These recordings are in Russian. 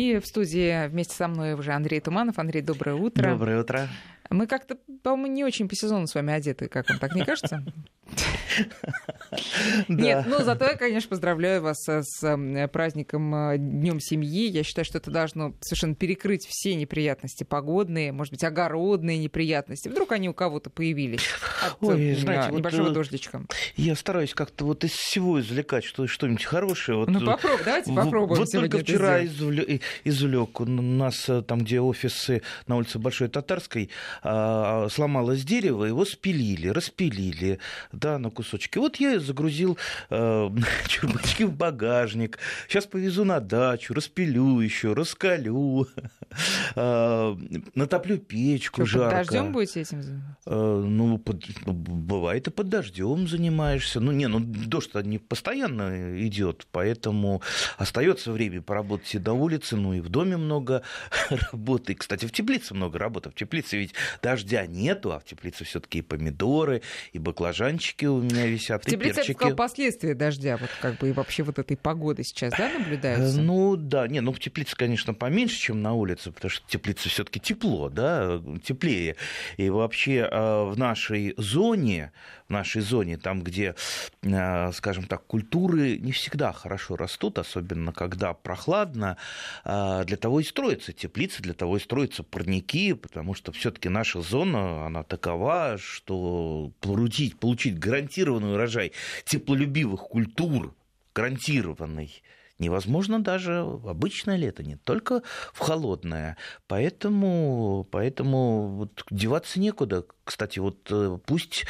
И в студии вместе со мной уже Андрей Туманов. Андрей, доброе утро. Доброе утро. Мы как-то, по-моему, не очень по сезону с вами одеты, как вам так не кажется? Нет, ну зато я, конечно, поздравляю вас с праздником э, Днем семьи. Я считаю, что это должно совершенно перекрыть все неприятности погодные, может быть, огородные неприятности. Вдруг они у кого-то появились от Ой, э, знаете, небольшого вот, э, дождичка. Я стараюсь как-то вот из всего извлекать что- что-нибудь хорошее. Вот, Ну э, попробуй, давайте попробуем Вот только вчера сделать. извле- извлек. У нас э, там, где офисы на улице Большой Татарской, а, сломалось дерево, его спилили, распилили, да, на кусочки. Вот я загрузил э, чурбачки в багажник. Сейчас повезу на дачу, распилю еще, раскалю, э, натоплю печку Что, под жарко. дождем будете этим заниматься? Э, Ну, под- ну, бывает и под дождем занимаешься. Ну, не, ну дождь-то не постоянно идет, поэтому остается время поработать и на улице, ну и в доме много работы. Кстати, в теплице много работы. В теплице ведь дождя нету, а в теплице все-таки и помидоры, и баклажанчики у меня висят, В теплице, перчики. последствия дождя, вот как бы и вообще вот этой погоды сейчас, да, Э, наблюдаются? Ну да, не, ну в теплице, конечно, поменьше, чем на улице, потому что в теплице все-таки тепло, да, теплее. И вообще э, в нашей зоне, нашей зоне, там, где, э, скажем так, культуры не всегда хорошо растут, особенно когда прохладно, э, для того и строятся теплицы, для того и строятся парники, потому что все-таки наша зона, она такова, что получить, получить гарантированный урожай теплолюбивых культур, гарантированный, невозможно даже в обычное лето, не только в холодное. Поэтому, поэтому вот деваться некуда. Кстати, вот э, пусть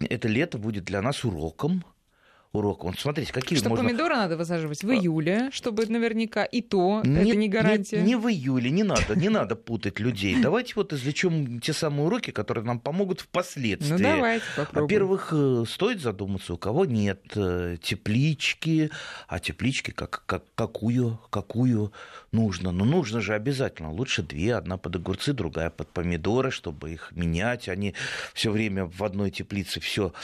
это лето будет для нас уроком. Уроком. Вот смотрите, какие Что можно... помидоры надо высаживать в июле, чтобы наверняка и то, Не- это не гарантия. Не, не в июле, не надо, не надо путать людей. Давайте вот извлечем те самые уроки, которые нам помогут впоследствии. Ну давайте попробуем. Во-первых, э, стоит задуматься, у кого нет э, теплички, а теплички как, как, какую, какую нужно. Ну, нужно же обязательно. Лучше две, одна под огурцы, другая под помидоры, чтобы их менять, а не все время в одной теплице все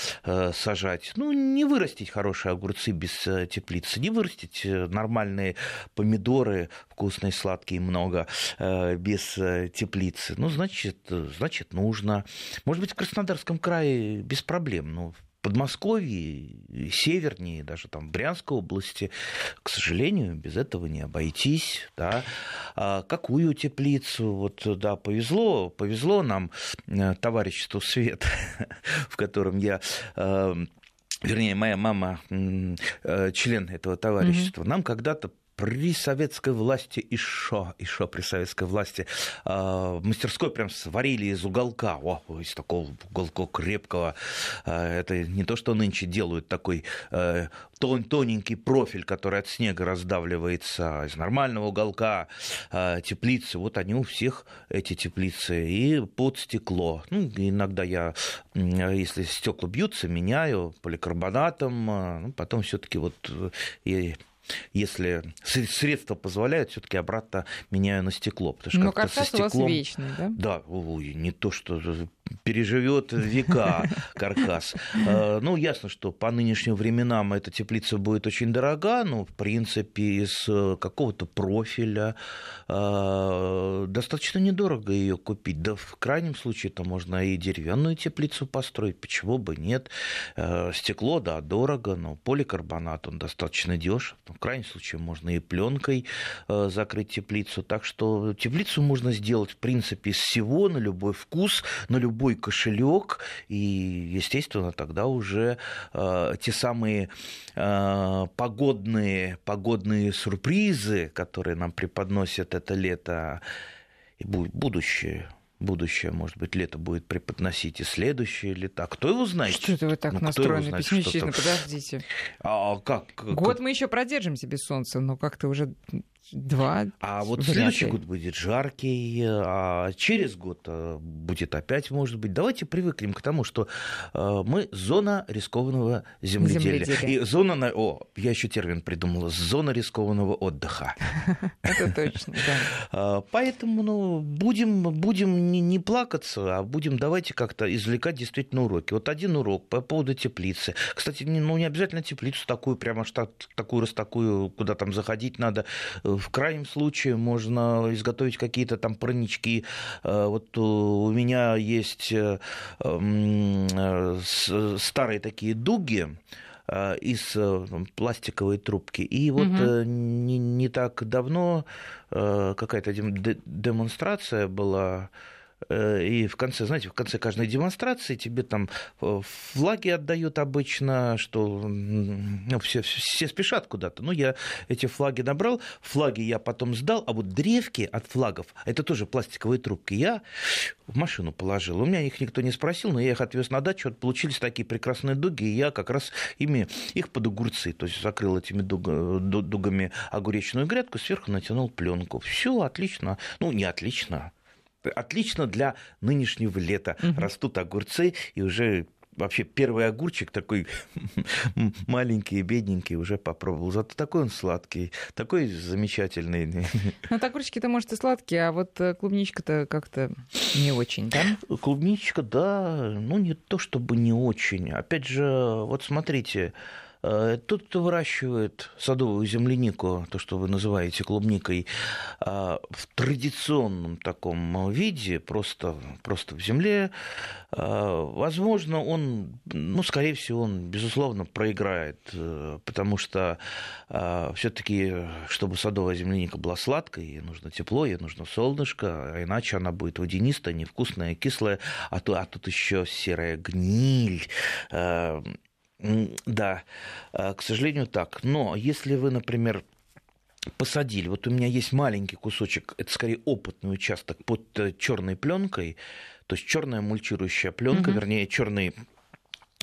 сажать. Ну, не вырастить хорошие огурцы без э, теплицы, не вырастить э, нормальные помидоры, вкусные, сладкие, много, э, без теплицы. Ну, значит, значит, нужно. Может быть, в Краснодарском крае без проблем, но в Подмосковье, севернее, даже там Брянской области, к сожалению, без этого не обойтись. Да. А какую теплицу? Вот, да, повезло, повезло нам товариществу «Свет», в котором я вернее, моя мама э, член этого товарищества, нам когда-то при советской власти еще, еще при советской власти э, мастерской прям сварили из уголка, о, из такого уголка крепкого. Э, это не то, что нынче делают такой э, тон, тоненький профиль, который от снега раздавливается а из нормального уголка э, теплицы. Вот они у всех эти теплицы и под стекло. Ну, иногда я, если стекла бьются, меняю поликарбонатом, ну, потом все-таки вот э, и если сре- средства позволяют, все-таки обратно меняю на стекло. Потому что Но как-то со каркас у вас стеклом... вечный, да? Да, ой, не то, что переживет века каркас. Э, Ну, ясно, что по нынешним временам эта теплица будет очень дорога, но, в принципе, из э, какого-то профиля э, достаточно недорого ее купить. Да, в крайнем случае, это можно и деревянную теплицу построить, почему бы нет. Э, Стекло, да, дорого, но поликарбонат, он достаточно дешев. В крайнем случае, можно и пленкой э, закрыть теплицу. Так что теплицу можно сделать, в принципе, из всего, на любой вкус, на любой кошелек. И, естественно, тогда уже э, те самые э, погодные, погодные сюрпризы, которые нам преподносят это лето, и бу- будущее. Будущее, может быть, лето будет преподносить и следующее лето. А кто его знает? Что это вы так Ну, настроены знает, пессимистично? Подождите. А как? Год мы еще продержимся без солнца, но как-то уже два. А вот Вряд следующий ли. год будет жаркий, а через год э, будет опять, может быть. Давайте привыкнем к тому, что э, мы зона рискованного земледелия. Земледелия. И зона, на- о, я еще термин придумала, зона рискованного отдыха. Это точно, да. А, Поэтому ну, будем, будем не, не плакаться, а будем давайте как-то извлекать действительно уроки. Вот один урок по поводу теплицы. Кстати, ну, не обязательно теплицу такую, прямо такую раз такую, куда там заходить надо, э, в крайнем случае можно изготовить какие-то там парнички. Вот у меня есть старые такие дуги, из пластиковой трубки. И вот угу. не, не так давно какая-то демонстрация была Э, и в конце, знаете, в конце каждой демонстрации тебе там э, флаги отдают обычно, что ну, все, все спешат куда-то. Ну, я эти флаги набрал, флаги я потом сдал, а вот древки от флагов, это тоже пластиковые трубки, я в машину положил. У меня их никто не спросил, но я их отвез на дачу, вот получились такие прекрасные дуги, и я как раз ими их под огурцы, то есть закрыл этими дуг, дугами огуречную грядку, сверху натянул пленку. Все отлично. Ну, не отлично, отлично для нынешнего лета. Угу. Растут огурцы, и уже вообще первый огурчик такой маленький, бедненький уже попробовал. Зато такой он сладкий, такой замечательный. Ну, огурчики-то, может, и сладкие, а вот э, клубничка-то как-то не очень, да? Клубничка, да, ну, не то чтобы не очень. Опять же, вот смотрите, Э, тот, кто выращивает садовую землянику, то, что вы называете клубникой, э, в традиционном таком виде, просто, просто в земле, э, возможно, он, ну, скорее всего, он, безусловно, проиграет, потому что все-таки, чтобы садовая земляника была сладкой, ей нужно тепло, ей нужно солнышко, а иначе она будет водянистая, невкусная, кислая, а, то, а тут еще серая гниль да, а, к сожалению, так. Но если вы, например, посадили, вот у меня есть маленький кусочек, это скорее опытный участок под э, черной пленкой, то есть черная мульчирующая пленка, угу. вернее, черный Э,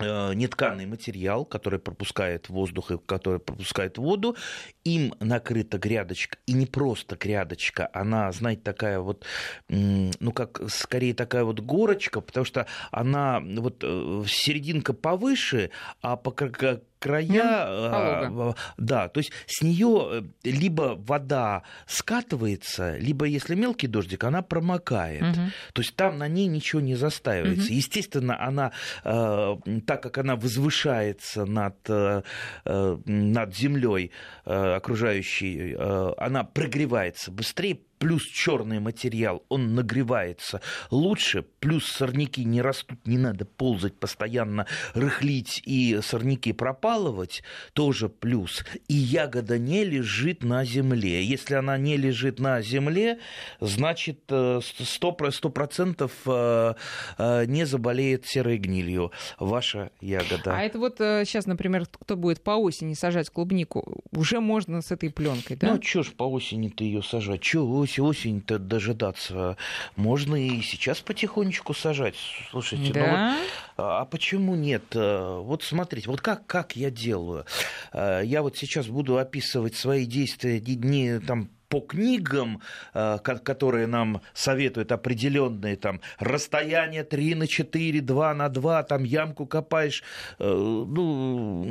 нетканый материал, который пропускает воздух и который пропускает воду, им накрыта грядочка, и не просто грядочка, она, знаете, такая вот, ну, как скорее такая вот горочка, потому что она вот э, серединка повыше, а по края, mm, да, то есть с нее либо вода скатывается, либо если мелкий дождик, она промокает. Mm-hmm. То есть там на ней ничего не застаивается. Mm-hmm. Естественно, она, так как она возвышается над, над землей окружающей, она прогревается быстрее, плюс черный материал, он нагревается лучше, плюс сорняки не растут, не надо ползать постоянно, рыхлить и сорняки пропалывать, тоже плюс. И ягода не лежит на земле. Если она не лежит на земле, значит 100%, процентов э, э, не заболеет серой гнилью ваша ягода. А это вот сейчас, э, например, кто будет по осени сажать клубнику, уже можно с этой пленкой, да? Ну, а что ж по осени ты ее сажать? Чего осень-то дожидаться. Можно и сейчас потихонечку сажать. Слушайте, да? ну вот, а, а почему нет? Э, вот смотрите, вот как, как я делаю? Э, я вот сейчас буду описывать свои действия не там по книгам, э, которые нам советуют определенные там расстояние 3 на 4, 2 на 2, там ямку копаешь. Ну,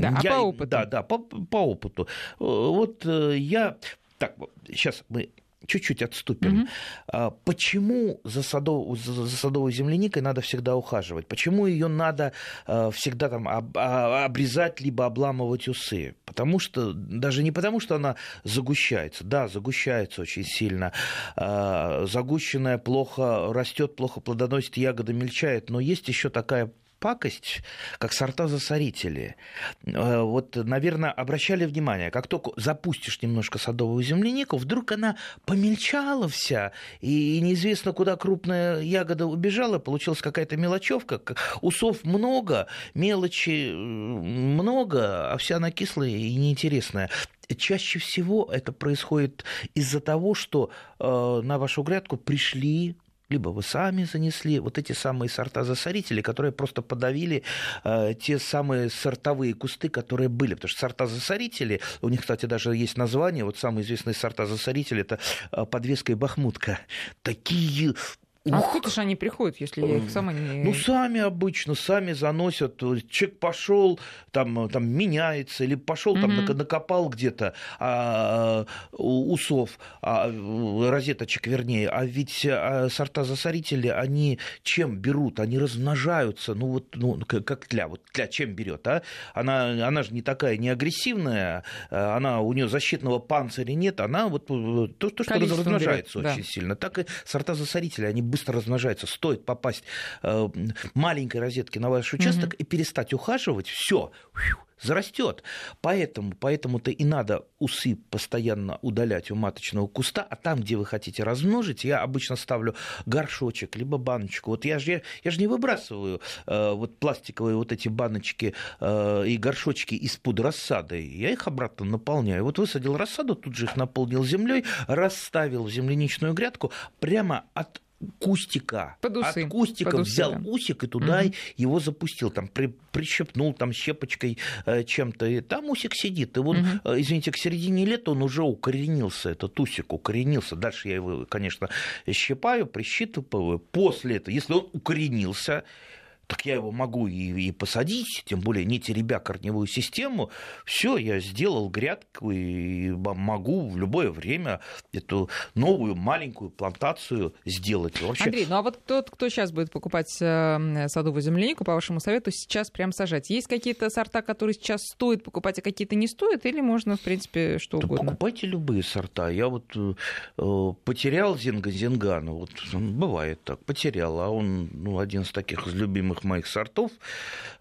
да, я, а по опыту? Да, да, по, по опыту. Вот я... Так, сейчас мы чуть-чуть отступим. Угу. Почему за, садов, за садовой земляникой надо всегда ухаживать? Почему ее надо а, всегда там а, обрезать либо обламывать усы? Потому что даже не потому, что она загущается, да, загущается очень сильно, загущенная плохо растет, плохо плодоносит, ягода мельчает, но есть еще такая пакость, как сорта засорители. Э, вот, наверное, обращали внимание, как только запустишь немножко садовую землянику, вдруг она помельчала вся, и неизвестно, куда крупная ягода убежала, получилась какая-то мелочевка, усов много, мелочи много, а вся она кислая и неинтересная. Чаще всего это происходит из-за того, что э, на вашу грядку пришли либо вы сами занесли вот эти самые сорта засорителей, которые просто подавили э, те самые сортовые кусты, которые были. Потому что сорта засорители, у них, кстати, даже есть название, вот самые известные сорта засорители, это э, подвеска и бахмутка. Такие А откуда же они приходят, если я их сама не... Ну, сами обычно, сами заносят. Человек пошел, там, там меняется, или пошел, там, накопал где-то а, усов, а, розеточек вернее. А ведь а, сорта засорители, они чем берут? Они размножаются. Ну, вот, ну, как тля. Вот тля чем берет, а? Она, она же не такая, не агрессивная, а, она, у нее защитного панциря нет, она вот то, то что размножается берет, очень да. сильно. Так и сорта засорители, они быстро размножаются. Стоит попасть э, маленькой розетки на ваш участок угу. и перестать ухаживать, все, зарастет. Поэтому, поэтому-то и надо усы постоянно удалять у маточного куста, а там, где вы хотите размножить, я обычно ставлю горшочек, либо баночку. Вот я же, я, я же не выбрасываю э, вот пластиковые вот эти баночки э, и горшочки из-под рассады. Я их обратно наполняю. Вот высадил рассаду, тут же их наполнил землей, расставил в земляничную грядку прямо от кустика. Под усы. От кустика Под усы, взял да. усик и туда угу. его запустил, там при, прищепнул там щепочкой э, чем-то, и там усик сидит. И вот, угу. э, извините, к середине лета он уже укоренился, этот усик укоренился. Дальше я его, конечно, щипаю, прищипываю. После этого, если он укоренился, так я его могу и, и посадить, тем более не теребя корневую систему. Все, я сделал грядку и могу в любое время эту новую маленькую плантацию сделать. Вообще... Андрей, ну а вот тот, кто сейчас будет покупать э, садовую землянику, по вашему совету, сейчас прям сажать. Есть какие-то сорта, которые сейчас стоит покупать, а какие-то не стоит, или можно, в принципе, что да угодно? Покупайте любые сорта. Я вот э, потерял Зинга-Зингана, вот бывает так, потерял, а он ну, один из таких из любимых любимых моих сортов,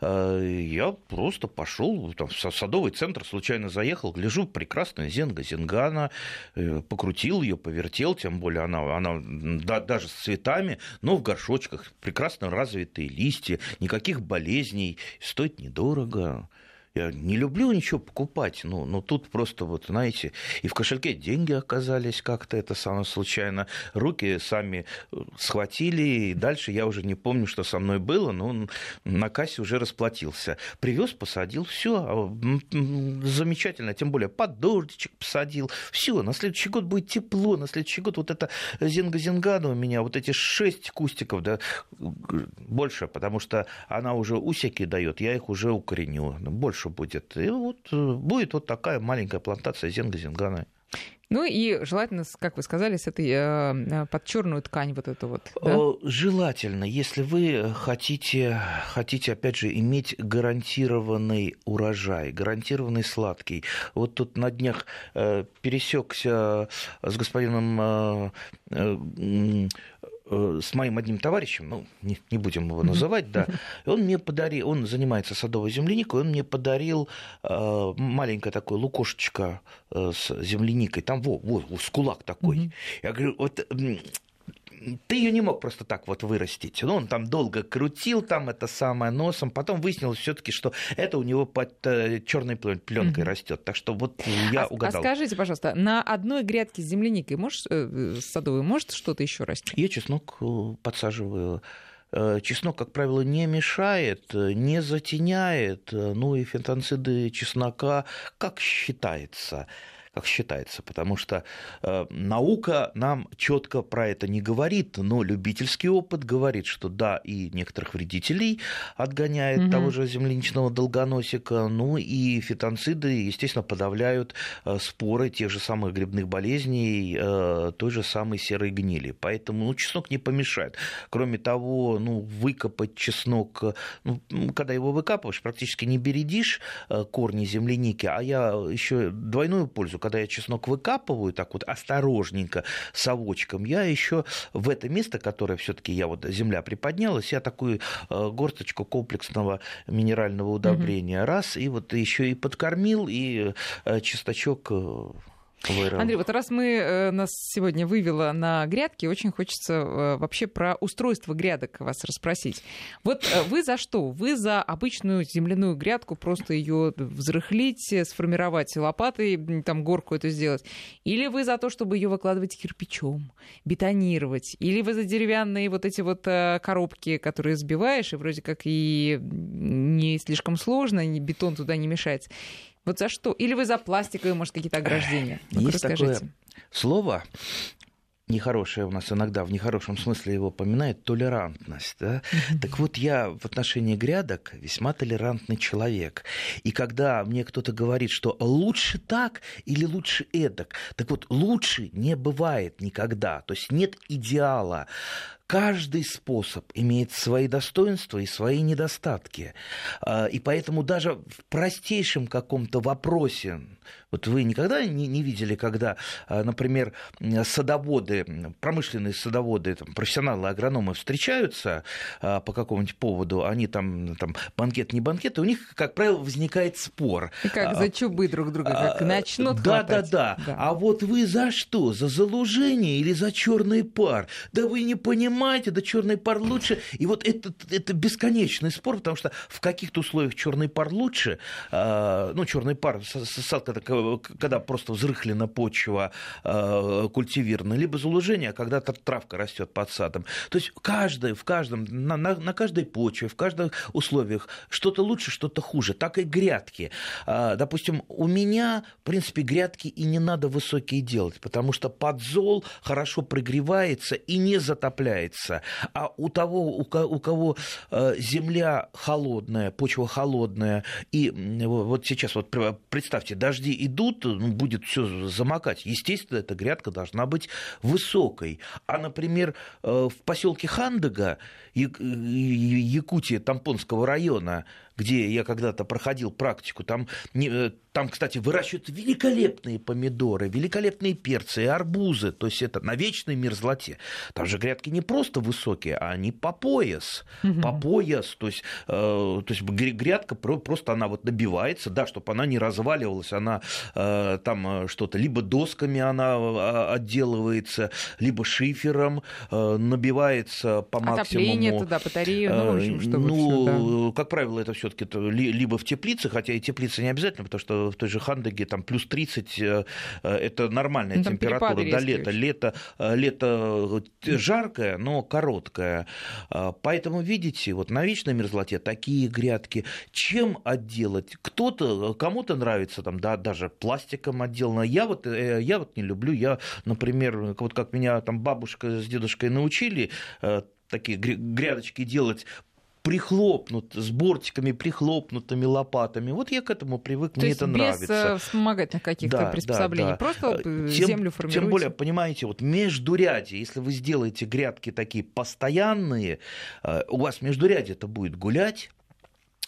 э, я просто пошел в садовый центр, случайно заехал, гляжу, прекрасная зенга, зенгана, э, покрутил ее, повертел, тем более она, она да, даже с цветами, но в горшочках, прекрасно развитые листья, никаких болезней, стоит недорого. Я не люблю ничего покупать, но, но тут просто вот, знаете, и в кошельке деньги оказались как-то, это самое случайно. Руки сами э, схватили, и дальше я уже не помню, что со мной было, но он на кассе уже расплатился. Привез, посадил, все, а, замечательно, тем более под дождичек посадил, все, на следующий год будет тепло, на следующий год вот это зинга-зингана у меня, вот эти шесть кустиков, да, больше, потому что она уже усики дает, я их уже укореню, больше больше будет. И вот э, будет вот такая маленькая плантация зенга-зингана. Ну и желательно, как вы сказали, с этой э, э под черную ткань вот эту вот. Да? Желательно, если вы хотите, хотите, опять же, иметь гарантированный урожай, гарантированный сладкий. Вот тут на днях пересекся с господином с моим одним товарищем, ну, не, не будем его называть, да, и он мне подарил, он занимается садовой земляникой, он мне подарил э, маленькое такое лукошечко э, с земляникой, там, во, во, с кулак такой. Я говорю, вот ты ее не мог просто так вот вырастить. Ну, он там долго крутил там это самое носом, потом выяснилось все-таки, что это у него под э, черной пленкой угу. растет. Так что вот я а, угадал. А скажите, пожалуйста, на одной грядке с земляникой может, э, садовой может что-то еще расти? Я чеснок э, подсаживаю Чеснок, как правило, не мешает, не затеняет, ну и фитонциды чеснока, как считается, как считается, потому что э, наука нам четко про это не говорит, но любительский опыт говорит, что да, и некоторых вредителей отгоняет угу. того же земляничного долгоносика, ну и фитонциды, естественно, подавляют э, споры тех же самых грибных болезней, э, той же самой серой гнили. Поэтому ну, чеснок не помешает. Кроме того, ну, выкопать чеснок, ну, когда его выкапываешь, практически не бередишь э, корни земляники, а я еще двойную пользу, когда я чеснок выкапываю так вот осторожненько совочком, я еще в это место, которое все-таки я вот земля приподнялась, я такую э, горсточку комплексного минерального удобрения угу. раз, и вот еще и подкормил, и э, чесночок э, Вырыл. Андрей, вот раз мы э, нас сегодня вывела на грядки, очень хочется э, вообще про устройство грядок вас расспросить. Вот э, вы за что? Вы за обычную земляную грядку, просто ее взрыхлить, сформировать лопатой, там горку это сделать? Или вы за то, чтобы ее выкладывать кирпичом, бетонировать? Или вы за деревянные вот эти вот коробки, которые сбиваешь, и вроде как и не слишком сложно, бетон туда не мешается? Вот за что? Или вы за пластиковые, может, какие-то ограждения? Ну Есть такое слово нехорошее у нас иногда в нехорошем смысле его поминает толерантность. Да? Так вот, я в отношении грядок весьма толерантный человек. И когда мне кто-то говорит, что лучше так или лучше эдак, так вот, лучше не бывает никогда. То есть нет идеала каждый способ имеет свои достоинства и свои недостатки. А, и поэтому даже в простейшем каком-то вопросе, вот вы никогда не, не видели, когда, а, например, садоводы, промышленные садоводы, там, профессионалы, агрономы встречаются а, по какому-нибудь поводу, они там, там банкет, не банкет, и у них, как правило, возникает спор. И как за чубы друг друга, как начнут да, хватать. Да, да, да. А вот вы за что? За залужение или за черный пар? Да вы не понимаете, понимаете, да черный пар лучше. И вот это, это бесконечный спор, потому что в каких-то условиях черный пар лучше, э, ну, черный пар, сад, когда, просто взрыхлена почва э, культивирована, либо залужение, а когда травка растет под садом. То есть каждый, в каждом, на, на, на каждой почве, в каждых условиях что-то лучше, что-то хуже. Так и грядки. Э, допустим, у меня, в принципе, грядки и не надо высокие делать, потому что подзол хорошо прогревается и не затопляет меняется. А у того, у кого э, земля холодная, почва холодная, и вот сейчас вот представьте, дожди идут, ну, будет все замокать. Естественно, эта грядка должна быть высокой. А, например, э, в поселке Хандага, Якутия, Тампонского района, где я когда-то проходил практику, там, э, там, кстати, выращивают великолепные помидоры, великолепные перцы и арбузы, то есть это на вечной мерзлоте. Там же грядки не просто высокие, а они по пояс, угу. по пояс, то есть, э, то есть грядка просто она вот набивается, да, чтобы она не разваливалась, она э, там э, что-то, либо досками она а, отделывается, либо шифером э, набивается по максимуму. Отопление туда, батарею, ну, в общем, чтобы Ну, всё, да. как правило, это все все-таки либо в теплице, хотя и теплица не обязательно, потому что в той же Хандаге там плюс 30 э, э, это нормальная ну, температура до лета. Лето, э, лето жаркое, но короткое. Поэтому, видите, вот на вечной мерзлоте такие грядки. Чем отделать? Кто-то, кому-то нравится там, да, даже пластиком отделано. Я вот, я вот не люблю. Я, например, вот как меня там бабушка с дедушкой научили, такие грядочки делать прихлопнут, с бортиками прихлопнутыми лопатами. Вот я к этому привык, То мне это без нравится. Э, вспомогательных каких-то да, приспособлений, да, да. просто э, тем, землю формируете. Тем более, понимаете, вот междурядье, если вы сделаете грядки такие постоянные, э, у вас междурядье это будет гулять,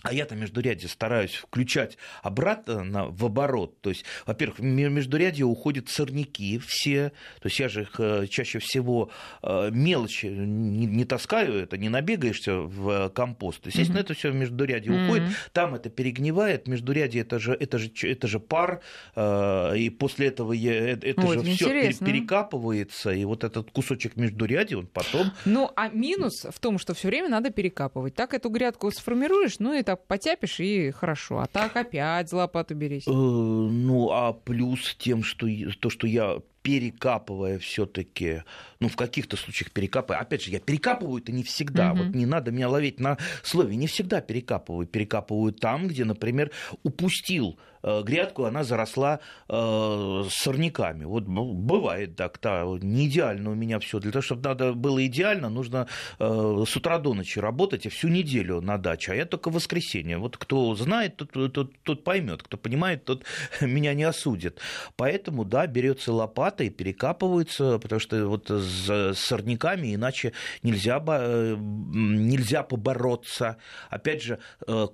а я-то междурядье стараюсь включать обратно в оборот. То есть, во-первых, в междурядье уходят сорняки все. То есть я же их э, чаще всего э, мелочи не, не таскаю, это не набегаешься в компост. Естественно, mm-hmm. это все в междурядье mm-hmm. уходит. Там это перегнивает. Междурядье это же, это же, это же пар. Э, и после этого я, это Ой, же все перекапывается. И вот этот кусочек междурядья, он потом. Ну, а минус в том, что все время надо перекапывать. Так эту грядку сформируешь, ну и так потяпишь и хорошо. А так опять за лопату. Э, ну, а плюс тем, что то, что я перекапывая все-таки, ну, в каких-то случаях перекапывая. Опять же, я перекапываю это не всегда. Угу. Вот не надо меня ловить на слове. Не всегда перекапываю. Перекапываю там, где, например, упустил э, грядку, она заросла э, сорняками. Вот бывает так, да, не идеально у меня все. Для того, чтобы надо было идеально, нужно э, с утра до ночи работать и всю неделю на даче. А я только в воскресенье. Вот кто знает, тот, тот, тот поймет. Кто понимает, тот меня не осудит. Поэтому, да, берется лопата, лопатой перекапываются, потому что вот с сорняками иначе нельзя, э, нельзя побороться. Опять же, э,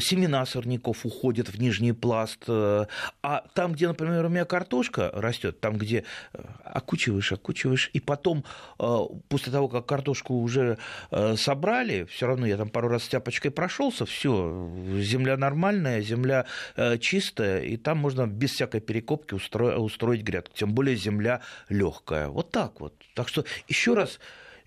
семена сорняков уходят в нижний пласт. Э, а там, где, например, у меня картошка растет, там, где окучиваешь, окучиваешь, и потом, после того, как картошку уже собрали, все равно я там пару раз с тяпочкой прошелся, все, земля нормальная, земля чистая, и там можно без всякой перекопки устроить грядку. Тем более более земля легкая. Вот так вот. Так что еще раз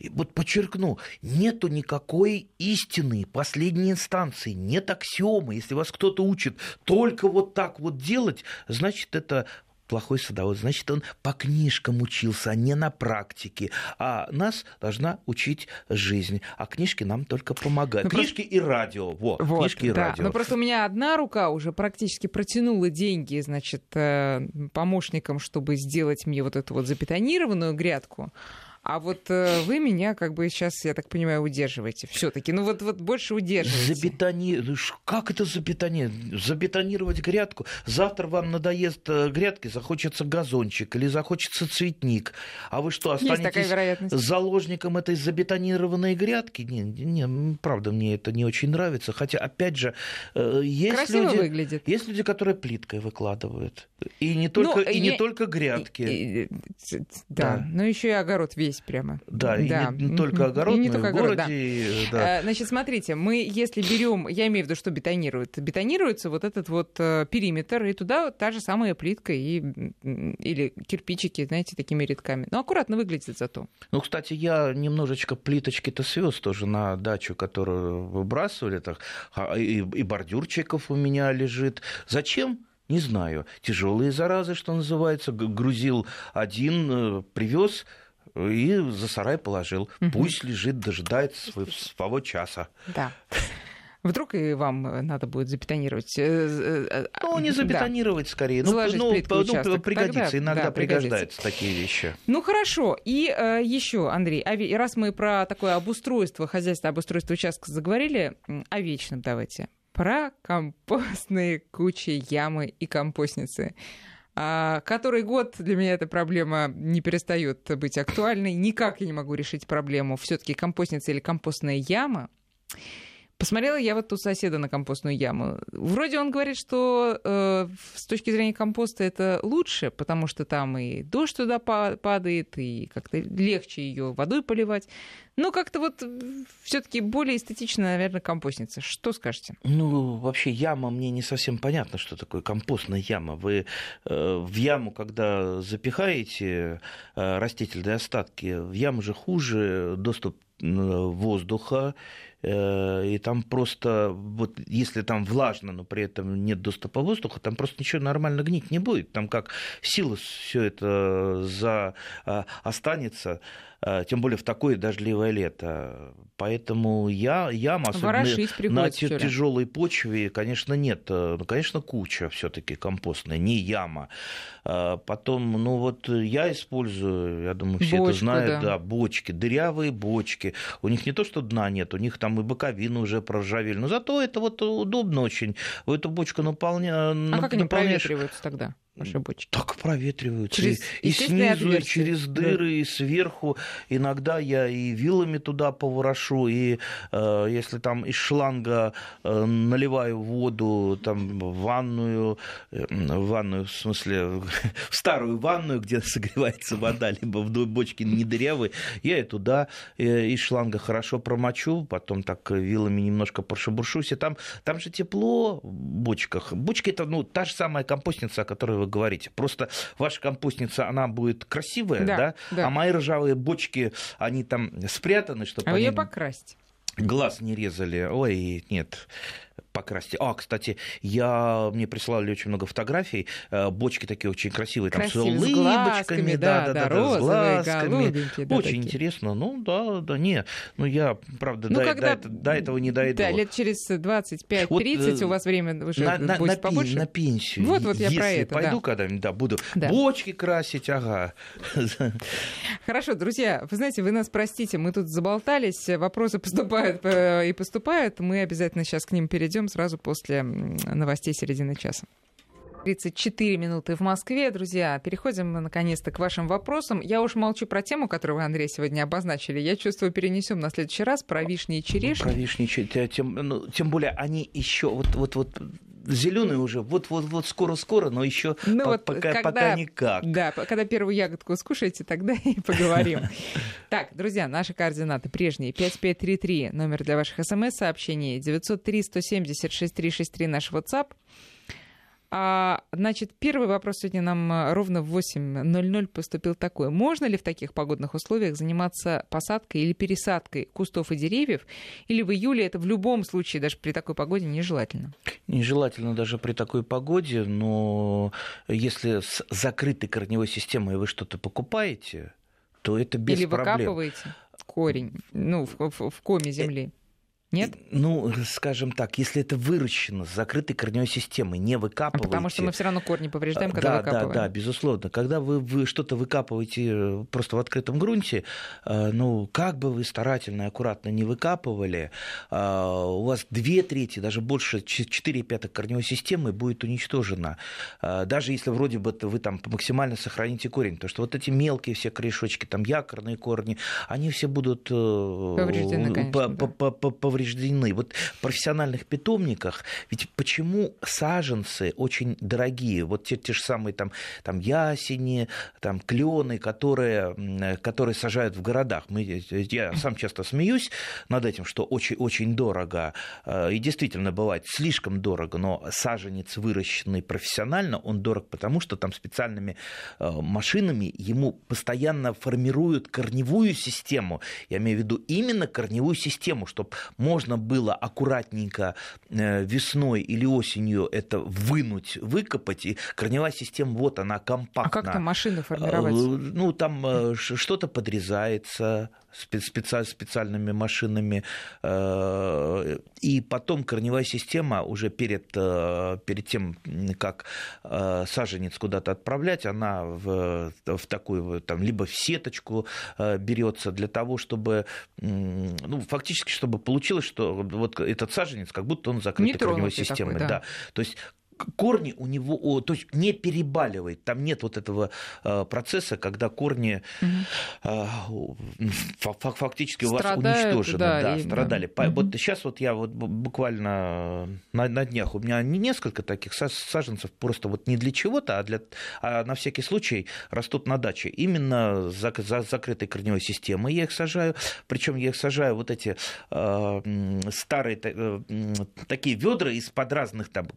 вот подчеркну, нету никакой истины, последней инстанции, нет аксиомы. Если вас кто-то учит только вот так вот делать, значит, это плохой садовод, значит, он по книжкам учился, а не на практике. А нас должна учить жизнь. А книжки нам только помогают. Ну, книжки просто... и радио. Во, вот, книжки и да. радио. Ну, просто у меня одна рука уже практически протянула деньги, значит, э, помощникам, чтобы сделать мне вот эту вот запетонированную грядку. А вот э, вы меня, как бы сейчас, я так понимаю, удерживаете все-таки. Ну вот, вот больше удерживаете. Забетони... Как это забетонировать? Забетонировать грядку? Завтра вам надоест э, грядки, захочется газончик или захочется цветник. А вы что, останетесь заложником этой забетонированной грядки? Не, не, правда, мне это не очень нравится. Хотя, опять же, э, есть Красиво люди, выглядит. есть люди, которые плиткой выкладывают. И не только, ну, и я... не только грядки. И, и, да, да, но еще и огород весь здесь прямо. Да, да. и не, не только огород, и не только огород, городе. Да. Да. Значит, смотрите, мы если берем, я имею в виду, что бетонируют, бетонируется вот этот вот э, периметр, и туда та же самая плитка и, или кирпичики, знаете, такими рядками. Но аккуратно выглядит зато. Ну, кстати, я немножечко плиточки-то свез тоже на дачу, которую выбрасывали, так, а, и, и бордюрчиков у меня лежит. Зачем? Не знаю. Тяжелые заразы, что называется. Грузил один, э, привез и за сарай положил. Угу. Пусть лежит, дожидается своего часа. Да. Вдруг и вам надо будет запетонировать? Э, э, э, ну, не запетонировать да. скорее. Ну, Заложить ну, ну пригодится, Тогда, иногда да, пригождаются такие вещи. Ну, хорошо. И э, еще, Андрей, и раз мы про такое обустройство, хозяйство, обустройство участка заговорили, о вечном давайте. Про компостные кучи, ямы и компостницы. А, который год для меня эта проблема не перестает быть актуальной. Никак я не могу решить проблему. Все-таки компостница или компостная яма. Посмотрела я вот у соседа на компостную яму. Вроде он говорит, что э, с точки зрения компоста это лучше, потому что там и дождь туда падает, и как-то легче ее водой поливать. Но как-то вот все-таки более эстетично, наверное, компостница. Что скажете? Ну, вообще яма мне не совсем понятно, что такое компостная яма. Вы э, в яму, когда запихаете э, растительные остатки, в яму же хуже доступ воздуха, э, и там просто, вот если там влажно, но при этом нет доступа воздуха, там просто ничего нормально гнить не будет. Там как силос все это за, а, останется, тем более в такое дождливое лето. Поэтому я, яма, особенно на тяжелой почве, конечно, нет. Ну, конечно, куча все-таки компостная, не яма. А, потом, ну вот я использую, я думаю, все Бочку, это знают, да. да, бочки, дырявые бочки. У них не то, что дна нет, у них там и боковины уже проржавели. Но зато это вот удобно очень. В эту бочку наполня... А как они проветриваются тогда? Ваши бочки? Так проветриваются. Через, и, и снизу, и через дыры, да. и сверху. Иногда я и вилами туда поворошу, и э, если там из шланга э, наливаю воду там, в ванную, э, в ванную, в смысле, в старую ванную, где согревается вода, либо в бочке не дырявой, я и туда э, из шланга хорошо промочу, потом так вилами немножко прошебуршусь, и там, там же тепло в бочках. Бочки это ну, та же самая компостница, о которой вы говорите. Просто ваша компостница, она будет красивая, да, да? да. а мои ржавые бочки, они там спрятаны, чтобы а они... ее покрасить. Глаз не резали. Ой, нет покрасить. А, кстати, я, мне прислали очень много фотографий, э, бочки такие очень красивые, там Красивые, с улыбочками, да, да, да, да, да, с глазками. Да, очень такие. интересно. Ну, да, да, не, ну я, правда, ну, до, когда, до, до этого не дойду. Да, лет через 25-30 вот, э, у вас время уже на, будет на, побольше. На пенсию. Вот, вот я про это, пойду да. когда-нибудь, да, буду да. бочки красить, ага. Хорошо, друзья, вы знаете, вы нас простите, мы тут заболтались, вопросы поступают э, и поступают, мы обязательно сейчас к ним перейдем перейдем сразу после новостей середины часа. 34 минуты в Москве. Друзья, переходим наконец-то к вашим вопросам. Я уж молчу про тему, которую вы, Андрей, сегодня обозначили. Я чувствую, перенесем на следующий раз про вишни и черешни. Ну, про вишни и черешни. Тем, ну, тем более они еще вот, вот, вот зеленые уже, вот-вот-вот скоро-скоро, но еще ну, по- вот пока, когда, пока никак. Да, когда первую ягодку скушаете, тогда и поговорим. Так, друзья, наши координаты прежние. 5533, номер для ваших смс-сообщений, 903-170-6363 наш WhatsApp. А, значит, первый вопрос сегодня нам э, ровно в 8.00 поступил такой. Можно ли в таких погодных условиях заниматься посадкой или пересадкой кустов и деревьев? Или в июле это в любом случае, даже при такой погоде, нежелательно? Нежелательно даже при такой погоде, но если с закрытой корневой системой вы что-то покупаете, то это без Или проблем. выкапываете корень, ну, в, в, в коме земли. Нет? Ну, скажем так, если это выращено с закрытой корневой системой, не выкапываете... А потому что мы все равно корни повреждаем, когда да, выкапываем. Да, да, безусловно. Когда вы, вы что-то выкапываете э, просто в открытом грунте, э, ну, как бы вы старательно и аккуратно не выкапывали, э, у вас две трети, даже больше, четыре пятых корневой системы будет уничтожена. Даже если вроде бы вы там максимально сохраните корень. Потому что вот эти мелкие все корешочки, там якорные корни, они все будут повреждены, конечно, да повреждены. Вот в профессиональных питомниках, ведь почему саженцы очень дорогие? Вот те, те же самые там, там ясени, там клены, которые, которые сажают в городах. Мы, я сам часто смеюсь над этим, что очень-очень дорого. Э, и действительно бывает слишком дорого, но саженец, выращенный профессионально, он дорог потому, что там специальными э, машинами ему постоянно формируют корневую систему. Я имею в виду именно корневую систему, чтобы можно было аккуратненько э, весной или осенью это вынуть, выкопать, и корневая система, вот она компактна. А как там машины формировать? Э, ну, там э, что-то подрезается, специальными машинами. Э, и потом корневая система уже перед, э, перед тем, как э, саженец куда-то отправлять, она в, в такую там, либо в сеточку берется для того, чтобы ну, фактически, чтобы получилось, что вот этот саженец, как будто он закрыт корневой системой. Такой, да. да. То есть корни у него, то есть не перебаливает, там нет вот этого э, процесса, когда корни угу. фактически Страдают, у вас уничтожены, да, да страдали. Угу. Вот сейчас вот я вот буквально на, на днях у меня несколько таких саженцев просто вот не для чего-то, а для а на всякий случай растут на даче. Именно за, за закрытой корневой системой я их сажаю, причем я их сажаю вот эти э, старые э, такие ведра из-под разных там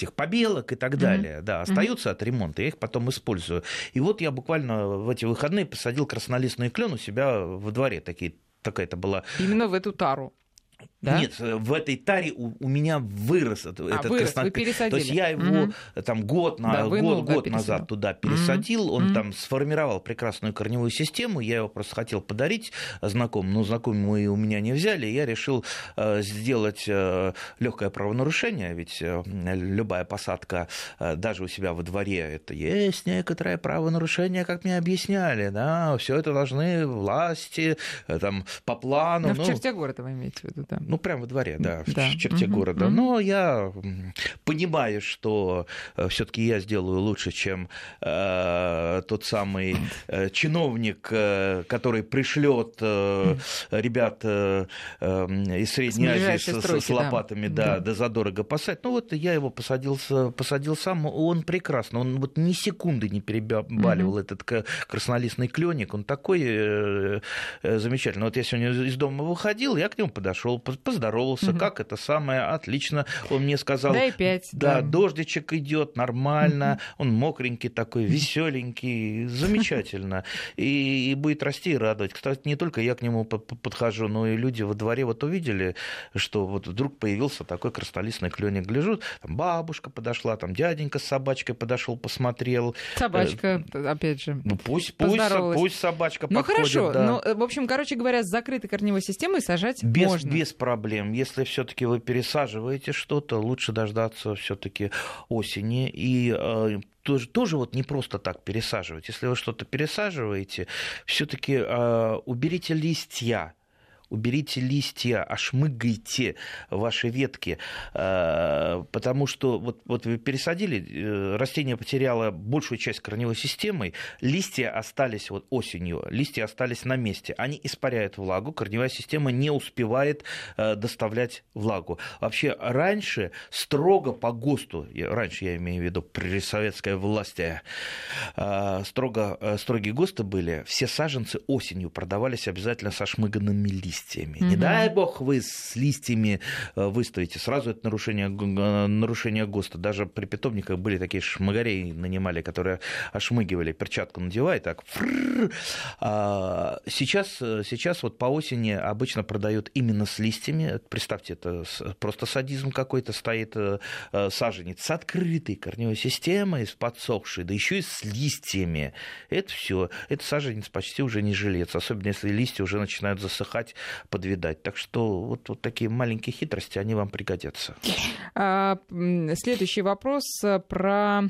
этих побелок и так далее, mm-hmm. да, остаются mm-hmm. от ремонта, я их потом использую. И вот я буквально в эти выходные посадил краснолистный клен у себя во дворе, такие такая-то была. Именно в эту тару. Да? Нет, э, в этой таре у, у меня вырос этот, а, этот вырос, вы пересадили. То есть я его угу. там год, на, да, год, год назад туда пересадил, угу. он угу. там сформировал прекрасную корневую систему, я его просто хотел подарить знакомым, но знакомые у меня не взяли, я решил э, сделать э, легкое правонарушение, ведь э, любая посадка э, даже у себя во дворе, это есть некоторое правонарушение, как мне объясняли, да, все это должны власти э, там по плану. Но ну, в черте города вы имеете в виду, да. Ну, прямо во дворе, да, в да. черте угу, города. Угу. Но я понимаю, что э, все-таки я сделаю лучше, чем э, тот самый э, чиновник, э, который пришлет э, ребят э, из Средней Азии с, строки, с лопатами, да, да, да, задорого посадить. Ну, вот я его посадил, посадил сам, он прекрасно, он вот ни секунды не перебаливал угу. этот краснолистный кленик, он такой э, э, замечательный. Вот я сегодня из дома выходил, я к нему подошел, поздоровался, угу. как это самое, отлично. Он мне сказал, Дай пять, да, да, дождичек идет нормально, угу. он мокренький такой, веселенький, замечательно. И, и будет расти и радовать. Кстати, не только я к нему подхожу, но и люди во дворе вот увидели, что вот вдруг появился такой крастолистный кленик. Гляжу, там бабушка подошла, там дяденька с собачкой подошел, посмотрел. Собачка, опять же. Ну пусть, пусть, пусть собачка ну, подходит. хорошо, да. ну, в общем, короче говоря, с закрытой корневой системой сажать без, можно. Без проблем. Если все-таки вы пересаживаете что-то, лучше дождаться все-таки осени. И э, тоже, тоже вот не просто так пересаживать. Если вы что-то пересаживаете, все-таки э, уберите листья уберите листья, ошмыгайте ваши ветки, э, потому что вот, вот вы пересадили, э, растение потеряло большую часть корневой системы, листья остались вот осенью, листья остались на месте, они испаряют влагу, корневая система не успевает э, доставлять влагу. Вообще раньше строго по ГОСТу, раньше я имею в виду при советской власти, строго, строгие ГОСТы были, все саженцы осенью продавались обязательно со шмыганными листьями листьями. Угу. Не дай бог вы с листьями э, выставите. Сразу это нарушение, нарушение ГОСТа. Даже при питомниках были такие шмагарей нанимали, которые ошмыгивали, перчатку надевают, так. А сейчас, сейчас вот по осени обычно продают именно с листьями. Представьте, это просто садизм какой-то стоит э, саженец с открытой корневой системой, с подсохшей, да еще и с листьями. Это все. Это саженец почти уже не жилец, особенно если листья уже начинают засыхать, подвидать. Так что вот, вот такие маленькие хитрости, они вам пригодятся. А, следующий вопрос э, про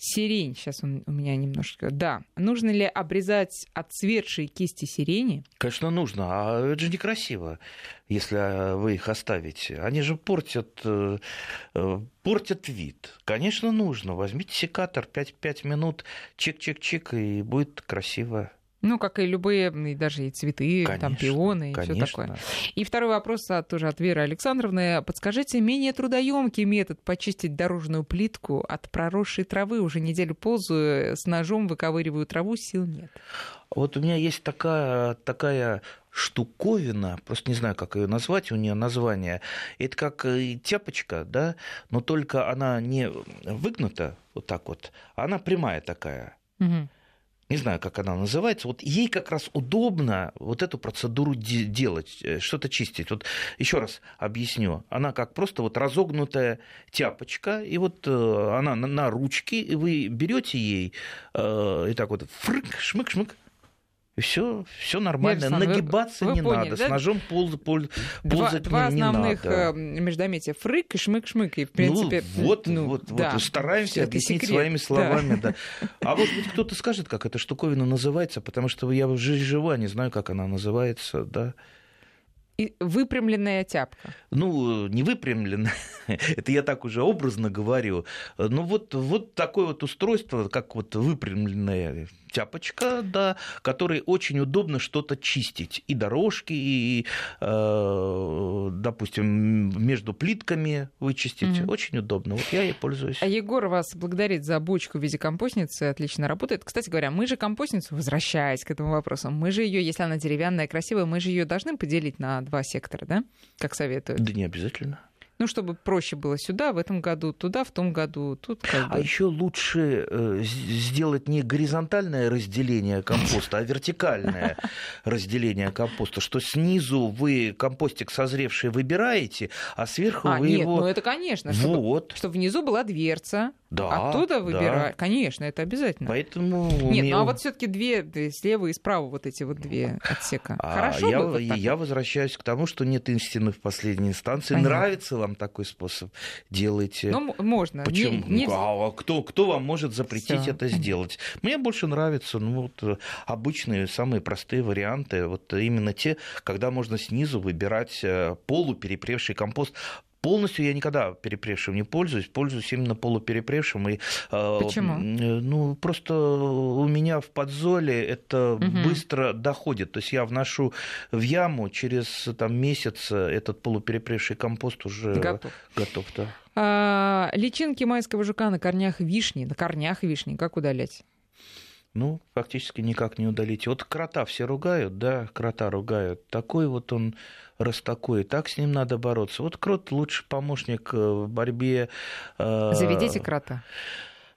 Сирень, сейчас он у меня немножко... Да. Нужно ли обрезать отцветшие кисти сирени? Конечно, нужно. А это же некрасиво, если вы их оставите. Они же портят, э, э, портят вид. Конечно, нужно. Возьмите секатор, 5, 5 минут, чик-чик-чик, и будет красиво. Ну, как и любые, и даже и цветы, конечно, там пионы и все такое. И второй вопрос а, тоже от Веры Александровны. Подскажите, менее трудоемкий метод почистить дорожную плитку от проросшей травы. Уже неделю ползаю, с ножом выковыриваю траву, сил нет. Вот у меня есть такая, такая штуковина, просто не знаю, как ее назвать, у нее название. Это как э, тяпочка, да, но только она не выгнута вот так вот, а она прямая такая. Угу не знаю, как она называется, вот ей как раз удобно вот эту процедуру де- делать, э, что-то чистить. Вот еще раз объясню. Она как просто вот разогнутая тяпочка, и вот э, она на, на ручке, и вы берете ей э, и так вот фрык, шмык-шмык, все, все нормально. Александр, Нагибаться вы, вы не поняли, надо. Да? С ножом пол, пол, ползать два, не, два основных не надо. Э, междометия. Фрык и шмык-шмык. И, в принципе, ну, вот, ну, вот, да, вот. Стараемся объяснить секрет. своими словами. Да. Да. А может быть, кто-то скажет, как эта штуковина называется, потому что я в жизни жива, не знаю, как она называется. Да. И выпрямленная тяпка. Ну, не выпрямленная, это я так уже образно говорю. Ну, вот, вот такое вот устройство, как вот выпрямленная тяпочка, да, которой очень удобно что-то чистить. И дорожки, и, э, допустим, между плитками вычистить. Угу. Очень удобно. Вот я ей пользуюсь. А Егор вас благодарит за бочку в виде компостницы. Отлично работает. Кстати говоря, мы же компостницу, возвращаясь к этому вопросу, мы же ее, если она деревянная, красивая, мы же ее должны поделить на два сектора, да? Как советуют. Да не обязательно. Ну, чтобы проще было сюда, в этом году, туда, в том году, тут как А еще лучше э, сделать не горизонтальное разделение компоста, а вертикальное разделение компоста, что снизу вы компостик созревший выбираете, а сверху а, вы нет, его... ну это конечно, чтобы, вот. чтобы внизу была дверца, да, Оттуда выбирать. Да. Конечно, это обязательно. Поэтому Нет, умею... ну а вот все-таки две слева и справа вот эти вот две отсека. А Хорошо я, бы вот я возвращаюсь к тому, что нет истины в последней инстанции. Понятно. Нравится вам такой способ? Делайте. Ну, можно. Почему? Не, не... А кто, кто вам может запретить Всё. это сделать? Мне больше нравятся ну, вот, э, обычные, самые простые варианты. Вот именно те, когда можно снизу выбирать э, полуперепревший компост полностью я никогда перепревшим не пользуюсь, пользуюсь именно полуперепревшим. И, э, Почему? Э, ну, просто у меня в подзоле это угу. быстро доходит. То есть я вношу в яму, через там, месяц этот полуперепревший компост уже готов. готов да. а, личинки майского жука на корнях вишни, на корнях вишни, как удалять? Ну, фактически никак не удалить. Вот крота все ругают, да, крота ругают. Такой вот он раз такой, так с ним надо бороться. Вот крот лучший помощник э, в борьбе. Э, Заведите крота.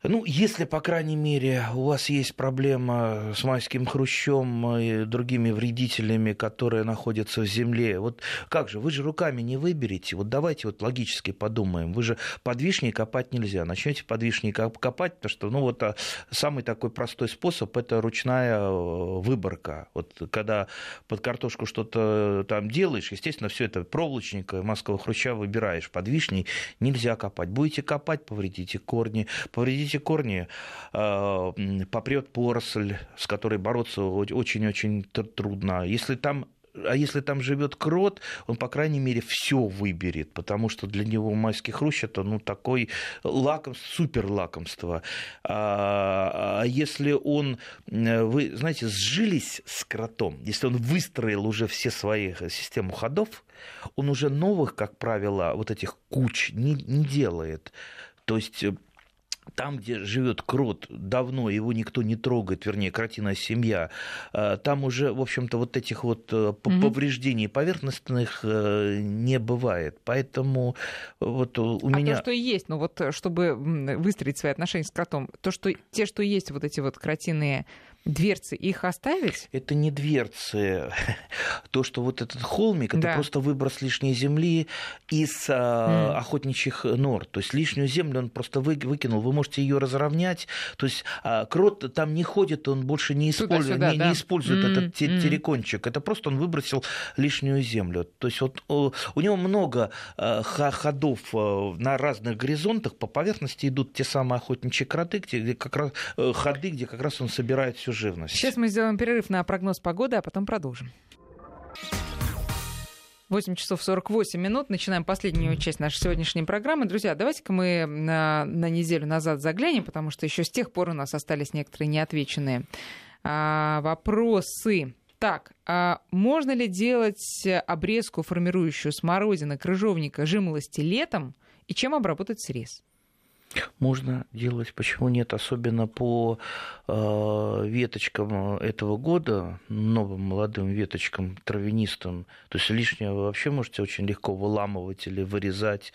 Ну, если, по крайней мере, у вас есть проблема с майским хрущом и другими вредителями, которые находятся в земле, вот как же, вы же руками не выберете. Вот давайте вот логически подумаем. Вы же под вишней копать нельзя. Начнете под вишней копать, потому что, ну, вот а, самый такой простой способ – это ручная э, выборка. Вот когда под картошку что-то там делаешь, естественно, все это проволочника майского хруща выбираешь. Под вишней нельзя копать. Будете копать, повредите корни, повредите эти корни э, попрет поросль, с которой бороться очень-очень трудно. Если там а если там живет крот, он, по крайней мере, все выберет, потому что для него майский хрущ это ну, такой лакомство, супер лакомство. А, а если он, вы знаете, сжились с кротом, если он выстроил уже все свои систему ходов, он уже новых, как правило, вот этих куч не, не делает. То есть там, где живет крот давно, его никто не трогает, вернее, кротиная семья, э, там уже, в общем-то, вот этих вот угу. повреждений поверхностных э, не бывает. Поэтому вот у а меня... то, что есть, ну вот чтобы выстроить свои отношения с кротом, то, что те, что есть вот эти вот кротиные дверцы, их оставить? Это не дверцы. То, что вот этот холмик, это да. просто выброс лишней земли из mm. охотничьих нор. То есть лишнюю землю он просто вы, выкинул. Вы можете ее разровнять. То есть а, крот там не ходит, он больше не использует, не, да. не использует mm. этот mm. террикончик. Это просто он выбросил лишнюю землю. То есть вот у, у него много а, ходов а, на разных горизонтах. По поверхности идут те самые охотничьи кроты, где как раз э, ходы, где как раз он собирает всю живность. Сейчас мы сделаем перерыв на прогноз погоды, а потом продолжим. 8 часов 48 минут. Начинаем последнюю часть нашей сегодняшней программы. Друзья, давайте-ка мы на, на неделю назад заглянем, потому что еще с тех пор у нас остались некоторые неотвеченные а, вопросы. Так, а можно ли делать обрезку, формирующую смородины, крыжовника, жимолости летом, и чем обработать срез? Можно делать, почему нет, особенно по э, веточкам этого года, новым молодым веточкам травянистым. То есть лишнее вы вообще можете очень легко выламывать или вырезать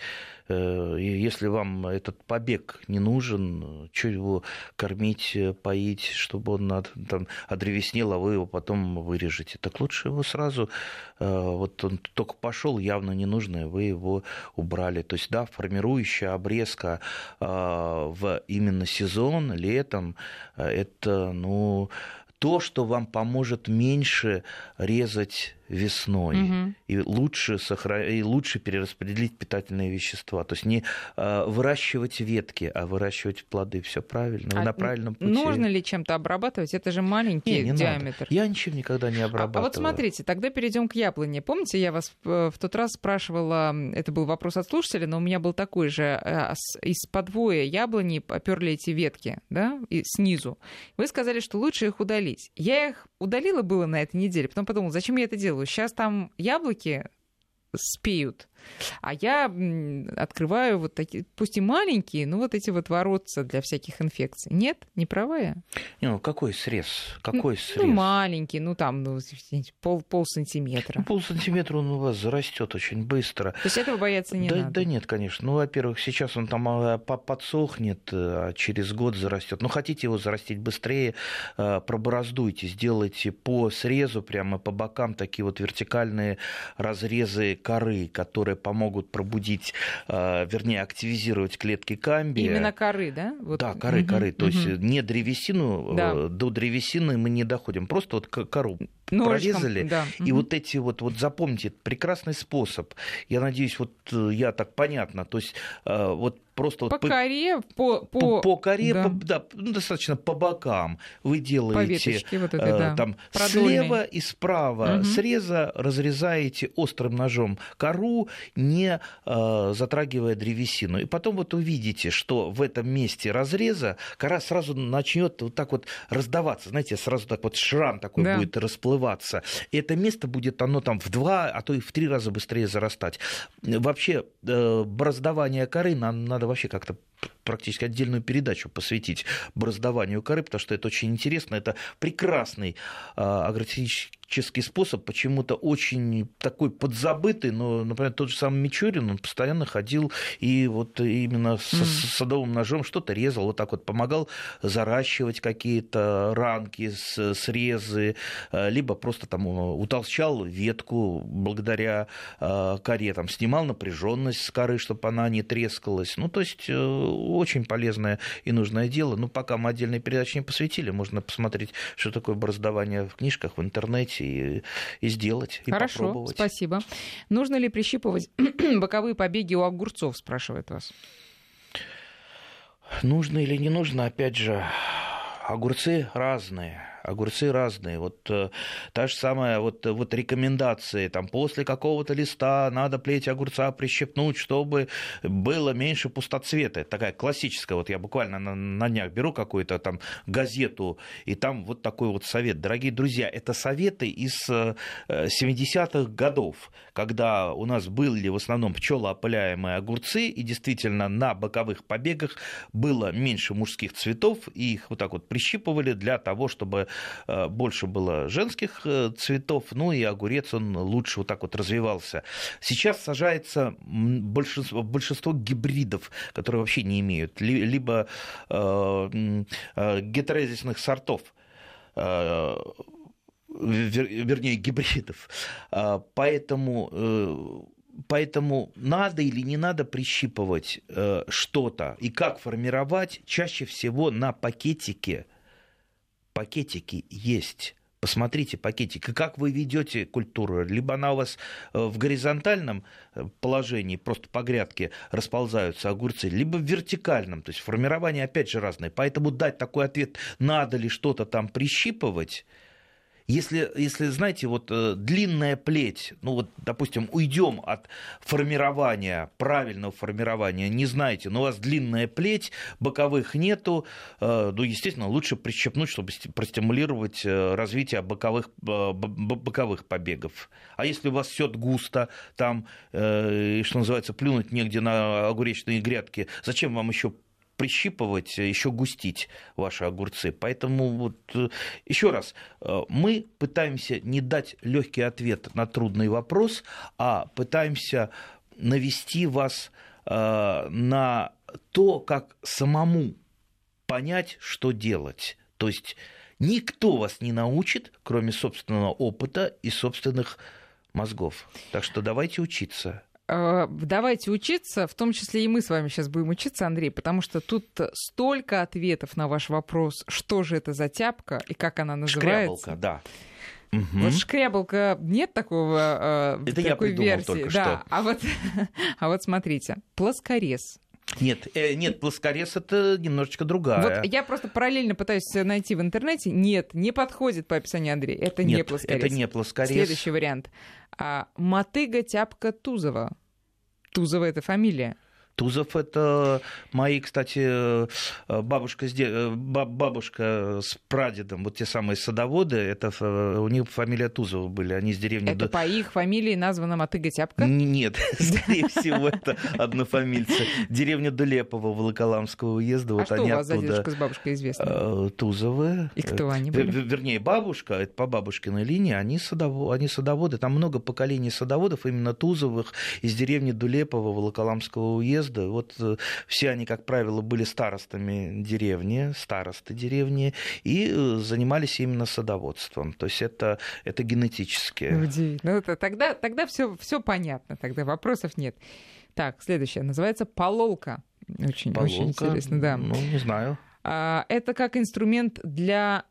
Э, если вам этот побег не нужен, что его кормить, поить, чтобы он там, одревеснел, а вы его потом вырежете. Так лучше его сразу, э, вот он только пошел, явно ненужное, вы его убрали. То есть, да, формирующая обрезка в именно сезон, летом, это, ну, то, что вам поможет меньше резать весной угу. и лучше сохра... и лучше перераспределить питательные вещества. То есть не э, выращивать ветки, а выращивать плоды. Все правильно, а на правильном пути. Нужно ли чем-то обрабатывать? Это же маленький не, не диаметр. Надо. Я ничем никогда не обрабатываю. А, а вот смотрите, тогда перейдем к яблоне. Помните, я вас э, в тот раз спрашивала, это был вопрос от слушателя, но у меня был такой же э, из подвоя яблони поперли эти ветки, да, и снизу. Вы сказали, что лучше их удалить. Я их удалила было на этой неделе, потом подумала, зачем я это делаю? Сейчас там яблоки спеют. А я открываю вот такие, пусть и маленькие, но вот эти вот воротца для всяких инфекций. Нет? Не права я? Ну какой срез? Какой ну, срез? Ну, маленький, ну там ну, пол, пол сантиметра. Ну, пол сантиметра он у вас зарастет очень быстро. То есть этого бояться не да, надо? Да нет, конечно. Ну, во-первых, сейчас он там а, подсохнет, а через год зарастет. Но хотите его зарастить быстрее, а, пробороздуйте, сделайте по срезу, прямо по бокам такие вот вертикальные разрезы коры, которые помогут пробудить, э, вернее, активизировать клетки камбия. Именно коры, да? Вот. Да, коры, угу, коры. То угу. есть не древесину, да. Э, до древесины мы не доходим, просто вот кору Ножичком, прорезали. Да. И угу. вот эти вот, вот запомните, прекрасный способ. Я надеюсь, вот э, я так понятно. То есть вот просто по вот коре, по, по, по, коре, да. По, да, ну, достаточно по бокам вы делаете по вот этой, да. там слева и справа угу. среза разрезаете острым ножом кору, не э, затрагивая древесину. И потом вот увидите, что в этом месте разреза кора сразу начнет вот так вот раздаваться, знаете, сразу так вот шрам такой да. будет расплываться. И это место будет оно там в два, а то и в три раза быстрее зарастать. Вообще э, бороздование коры нам надо вообще как-то практически отдельную передачу посвятить бороздованию коры, потому что это очень интересно. Это прекрасный а, агротехнический способ, почему-то очень такой подзабытый, но, например, тот же самый Мичурин, он постоянно ходил и вот именно с, mm. с садовым ножом что-то резал, вот так вот помогал заращивать какие-то ранки, срезы, а, либо просто там утолщал ветку благодаря а, коре, там снимал напряженность с коры, чтобы она не трескалась. Ну, то есть э, очень полезное и нужное дело. Ну, пока мы отдельной передачи не посвятили, можно посмотреть, что такое бороздование в книжках, в интернете и, и сделать, и Хорошо, попробовать. спасибо. Нужно ли прищипывать боковые побеги у огурцов, спрашивает вас. Нужно или не нужно, опять же, огурцы разные огурцы разные. Вот э, та же самая вот, вот рекомендации, там, после какого-то листа надо плеть огурца прищепнуть, чтобы было меньше пустоцвета. Это такая классическая, вот я буквально на, на днях беру какую-то там газету, и там вот такой вот совет. Дорогие друзья, это советы из 70-х э, годов, когда у нас были в основном пчелоопыляемые огурцы, и действительно на боковых побегах было меньше мужских цветов, и их вот так вот прищипывали для того, чтобы больше было женских э, цветов, ну и огурец, он лучше вот так вот развивался. Сейчас сажается большинство, большинство гибридов, которые вообще не имеют либо э, э, гетерезисных сортов, э, вернее, гибридов. Поэтому э, Поэтому надо или не надо прищипывать э, что-то и как формировать, чаще всего на пакетике. Пакетики есть Посмотрите пакетик. И как вы ведете культуру? Либо она у вас э, в горизонтальном э, положении, просто по грядке расползаются огурцы, либо в вертикальном. То есть формирование опять же разное. Поэтому дать такой ответ, надо ли что-то там прищипывать, если, если знаете, вот э, длинная плеть, ну вот, допустим, уйдем от формирования, правильного формирования, не знаете, но у вас длинная плеть, боковых нету, э, ну, естественно, лучше прищепнуть, чтобы простимулировать э, развитие боковых, боковых побегов. А если у вас все густо, там, что называется, плюнуть негде на огуречные грядки, зачем вам еще прищипывать, э, еще густить ваши огурцы. Поэтому вот э, еще раз, э, мы пытаемся не дать легкий ответ на трудный вопрос, а пытаемся навести вас на то, как самому понять, что делать. То есть никто вас не научит, кроме собственного опыта и собственных мозгов. Так что давайте учиться. Э, давайте учиться, в том числе и мы с вами сейчас будем учиться, Андрей, потому что тут столько ответов на ваш вопрос, что же это за тяпка и как она называется. Шкрябалка, да. Угу. Вот шкрябалка нет такого э, Это такой я версии. Только да. Что. А вот, а вот смотрите, плоскорез. Нет, э, нет, плоскорез это немножечко другая. Вот я просто параллельно пытаюсь найти в интернете. Нет, не подходит по описанию Андрея. Это нет, не плоскорез. Это не плоскорез. Следующий вариант. А, мотыга тяпка Тузова. Тузова это фамилия. Тузов это мои, кстати, э, бабушка с. Э, бабушка с прадедом, вот те самые садоводы, это у них фамилия Тузова были, они с деревни... Это по их фамилии названа Мотыга Тяпка? Нет, скорее всего, это однофамильцы. Деревня Дулепова Волоколамского уезда, вот они оттуда. А что у вас за дедушка с бабушкой известны? Э, Тузовы. И кто они были? Вернее, бабушка, это по бабушкиной линии, они садоводы, там много поколений садоводов, именно Тузовых, из деревни Дулепова Волоколамского уезда, уезда. Вот э, все они, как правило, были старостами деревни, старосты деревни, и э, занимались именно садоводством. То есть это, это генетически. Удивительно. Ну, это, тогда тогда все, все понятно, тогда вопросов нет. Так, следующее. Называется пололка. Очень, пололка? очень интересно, да. Ну, не знаю. А, это как инструмент для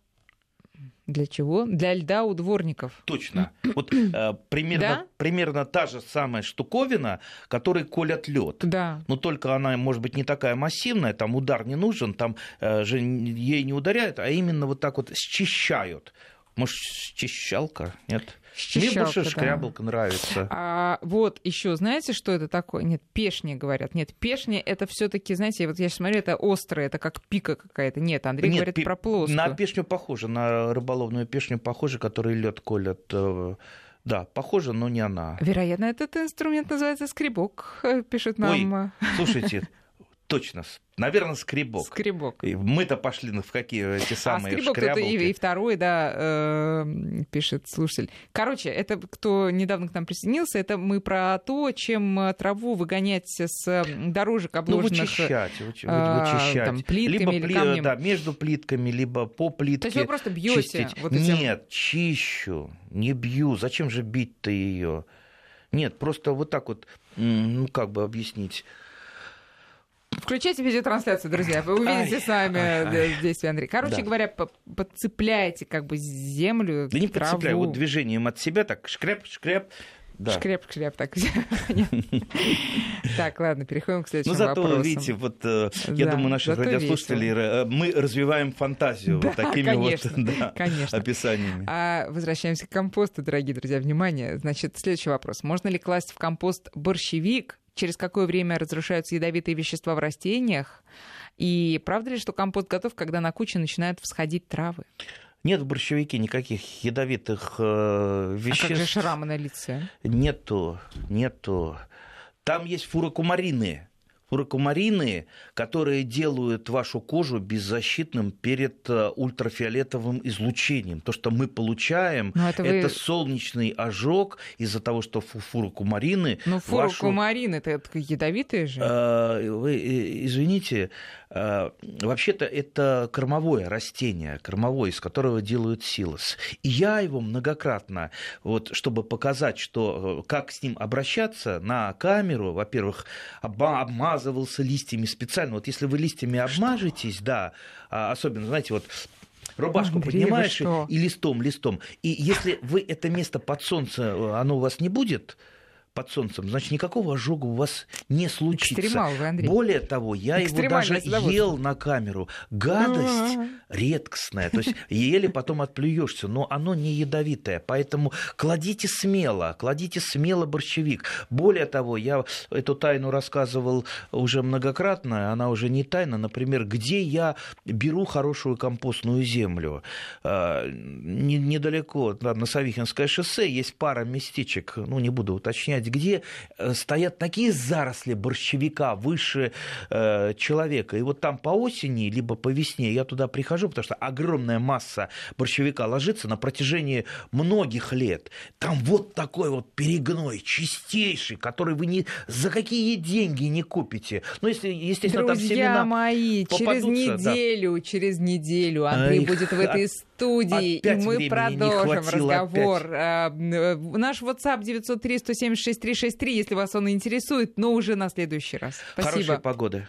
для чего? Для льда у дворников. Точно. Вот э, примерно, да? примерно та же самая штуковина, которой колят лед. Да. Но только она, может быть, не такая массивная, там удар не нужен, там э, же ей не ударяют, а именно вот так вот счищают. Может, счищалка? Нет? Мне больше да. шкрябалка нравится. А, вот еще, знаете, что это такое? Нет, пешни говорят. Нет, пешни это все-таки, знаете, вот я сейчас смотрю, это острое, это как пика какая-то. Нет, Андрей Нет, говорит пи- про плоскую. На пешню похоже, на рыболовную пешню похоже, который лед колят. Э, да, похоже, но не она. Вероятно, этот инструмент называется скребок, э, пишет нам. Ой, слушайте, точно, Наверное, скребок. Скребок. И мы-то пошли в какие эти а, самые а, скребок это и, и второй, да, э, пишет слушатель. Короче, это кто недавно к нам присоединился, это мы про то, чем э, траву выгонять с дорожек обложенных... Ну, вычищать, вычищать. Там, плитками либо или камнем. Да, между плитками, либо по плитке. То есть вы просто бьете? Вот этим... Нет, чищу, не бью. Зачем же бить-то ее? Нет, просто вот так вот, ну, как бы объяснить Включайте видеотрансляцию, друзья. Вы увидите ай, сами ай, ай. действия Андрея. Короче да. говоря, подцепляете как бы землю, Да не траву. подцепляю, вот движением от себя так шкряп, шкряп, Да. Шкреп-шкреп, так. Так, ладно, переходим к следующему Ну, зато, вопросу. видите, вот э, я думаю, радиослушателей, весело. э, мы развиваем фантазию вот такими вот описаниями. А возвращаемся к компосту, дорогие друзья. Внимание. Значит, следующий вопрос. Можно ли класть в компост борщевик? Через какое время разрушаются ядовитые вещества в растениях? И правда ли, что компост готов, когда на куче начинают всходить травы? Нет в борщевике никаких ядовитых э, А как же веществ. шрамы на лице? Нету, нету. Там есть фурокумарины. Фурокумарины, которые делают вашу кожу беззащитным перед э, ультрафиолетовым излучением. То, что мы получаем, Ну, это это, вы- солнечный ожог из-за того, что фу- фурокумарины Ну, вашу фурокумарин, это, ядовитые же. Э, Вы э, извините, вообще-то это кормовое растение, кормовое, из которого делают силос. И я его многократно, вот, чтобы показать, что как с ним обращаться на камеру, во-первых, обма- обмазывался листьями специально. Вот если вы листьями обмажетесь, да, а особенно, знаете, вот рубашку Андрей, поднимаешь и- что? и листом, листом. И если вы это место под солнце, э, оно у вас не будет под солнцем, значит, никакого ожога у вас не случится. Экстремал вы, Андрей. Более того, я его даже ел на камеру. Гадость редкостная. То есть еле потом отплюешься, но оно не ядовитое. Поэтому кладите смело, кладите смело борщевик. Более того, я эту тайну рассказывал уже многократно, она уже не тайна. Например, где я беру хорошую компостную землю. А, не- Недалеко, да, на Савихинское шоссе, есть пара местечек, ну, не буду уточнять, где э, стоят такие заросли борщевика выше э, человека. И вот там по осени, либо по весне я туда прихожу, потому что огромная масса борщевика ложится на протяжении многих лет. Там вот такой вот перегной, чистейший, который вы ни за какие деньги не купите. Ну, если, естественно, там Друзья семена... мои, через попадутся, да. неделю, через неделю Андрей Эх, будет в этой студии, и опять мы времени не продолжим разговор. А, э, Наш WhatsApp 903 176 363, если вас он интересует, но уже на следующий раз. Хорошей Спасибо. погоды.